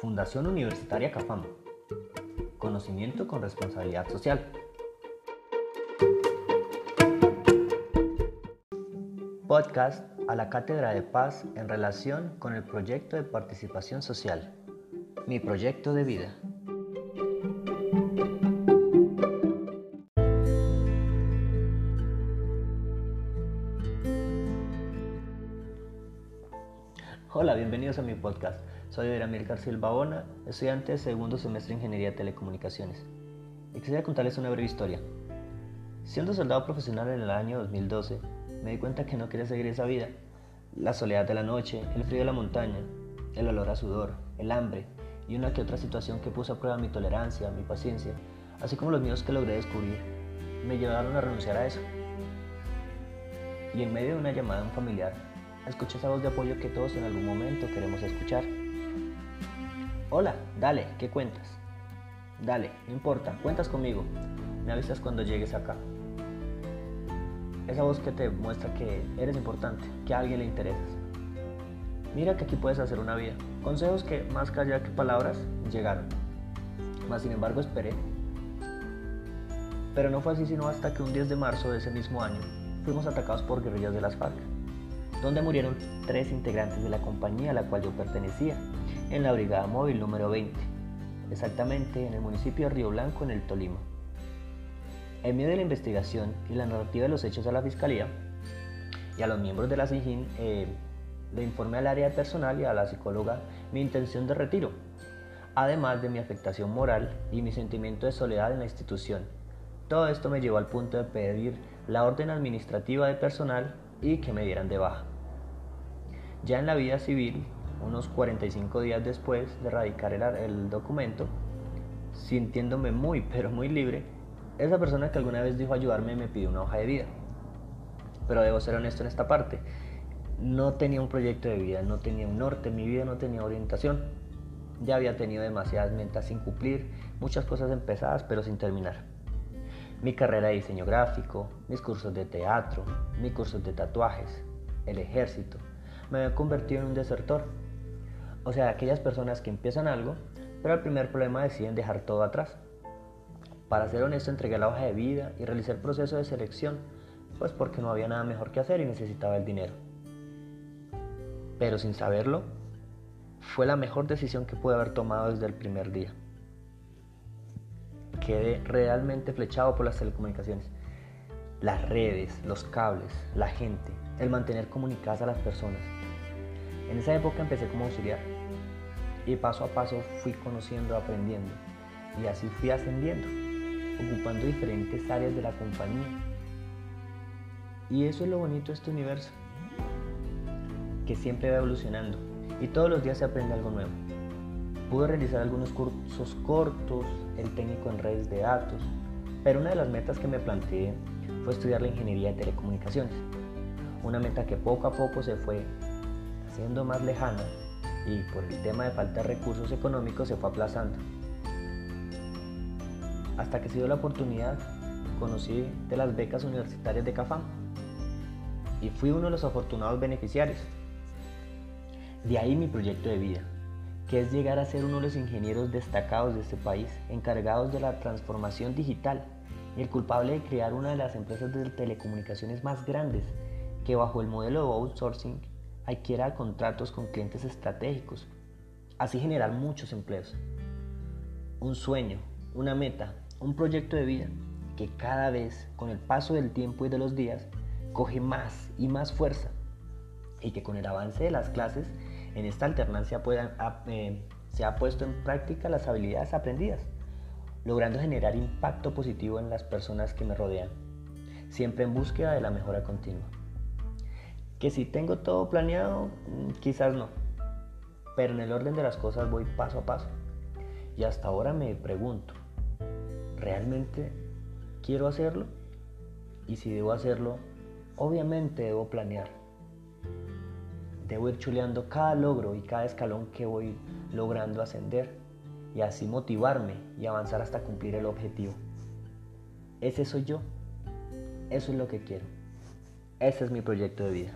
Fundación Universitaria CAFAM. Conocimiento con responsabilidad social. Podcast a la Cátedra de Paz en relación con el proyecto de participación social. Mi proyecto de vida. Hola, bienvenidos a mi podcast. Soy Eramir Silva Bona, estudiante de segundo semestre de Ingeniería de Telecomunicaciones. Y quisiera contarles una breve historia. Siendo soldado profesional en el año 2012, me di cuenta que no quería seguir esa vida. La soledad de la noche, el frío de la montaña, el olor a sudor, el hambre y una que otra situación que puso a prueba mi tolerancia, mi paciencia, así como los miedos que logré descubrir, me llevaron a renunciar a eso. Y en medio de una llamada a un familiar, escuché esa voz de apoyo que todos en algún momento queremos escuchar. Hola, dale, ¿qué cuentas? Dale, no importa, cuentas conmigo. Me avisas cuando llegues acá. Esa voz que te muestra que eres importante, que a alguien le interesas. Mira que aquí puedes hacer una vida. Consejos que, más allá que palabras, llegaron. Más sin embargo, esperé. Pero no fue así sino hasta que un 10 de marzo de ese mismo año fuimos atacados por guerrillas de las FARC, donde murieron tres integrantes de la compañía a la cual yo pertenecía en la Brigada Móvil número 20, exactamente en el municipio de Río Blanco, en el Tolima. En medio de la investigación y la narrativa de los hechos a la Fiscalía y a los miembros de la SIGIN, eh, le informé al área de personal y a la psicóloga mi intención de retiro, además de mi afectación moral y mi sentimiento de soledad en la institución. Todo esto me llevó al punto de pedir la orden administrativa de personal y que me dieran de baja. Ya en la vida civil unos 45 días después de radicar el, documento, sintiéndome muy, pero muy libre, esa persona que alguna vez dijo ayudarme me pidió una hoja de vida. Pero debo ser honesto en esta parte. No tenía un proyecto de vida, no tenía un norte, mi vida no tenía orientación. Ya había tenido demasiadas metas sin cumplir, muchas cosas empezadas pero sin terminar. Mi carrera de diseño gráfico, mis cursos de teatro, mis cursos de tatuajes, el ejército, me había convertido en un desertor o sea, aquellas personas que empiezan algo, pero al primer problema deciden dejar todo atrás. Para ser honesto, entregué la hoja de vida y realicé el proceso de selección, pues porque no había nada mejor que hacer y necesitaba el dinero. Pero sin saberlo, fue la mejor decisión que pude haber tomado desde el primer día. Quedé realmente flechado por las telecomunicaciones. Las redes, los cables, la gente, el mantener comunicadas a las personas, en esa época empecé como auxiliar y paso a paso fui conociendo, aprendiendo y así fui ascendiendo, ocupando diferentes áreas de la compañía. Y eso es lo bonito de este universo, que siempre va evolucionando y todos los días se aprende algo nuevo. Pude realizar algunos cursos cortos, el técnico en redes de datos, pero una de las metas que me planteé fue estudiar la ingeniería de telecomunicaciones. Una meta que poco a poco se fue siendo más lejana y por el tema de falta de recursos económicos se fue aplazando. Hasta que se dio la oportunidad, conocí de las becas universitarias de CAFAM y fui uno de los afortunados beneficiarios. De ahí mi proyecto de vida, que es llegar a ser uno de los ingenieros destacados de este país, encargados de la transformación digital y el culpable de crear una de las empresas de telecomunicaciones más grandes que bajo el modelo de outsourcing adquiera contratos con clientes estratégicos, así generar muchos empleos. Un sueño, una meta, un proyecto de vida que cada vez con el paso del tiempo y de los días coge más y más fuerza y que con el avance de las clases en esta alternancia eh, se ha puesto en práctica las habilidades aprendidas, logrando generar impacto positivo en las personas que me rodean, siempre en búsqueda de la mejora continua. Que si tengo todo planeado, mm, quizás no. Pero en el orden de las cosas voy paso a paso. Y hasta ahora me pregunto, ¿realmente quiero hacerlo? Y si debo hacerlo, obviamente debo planear. Debo ir chuleando cada logro y cada escalón que voy logrando ascender y así motivarme y avanzar hasta cumplir el objetivo. Ese soy yo. Eso es lo que quiero. Ese es mi proyecto de vida.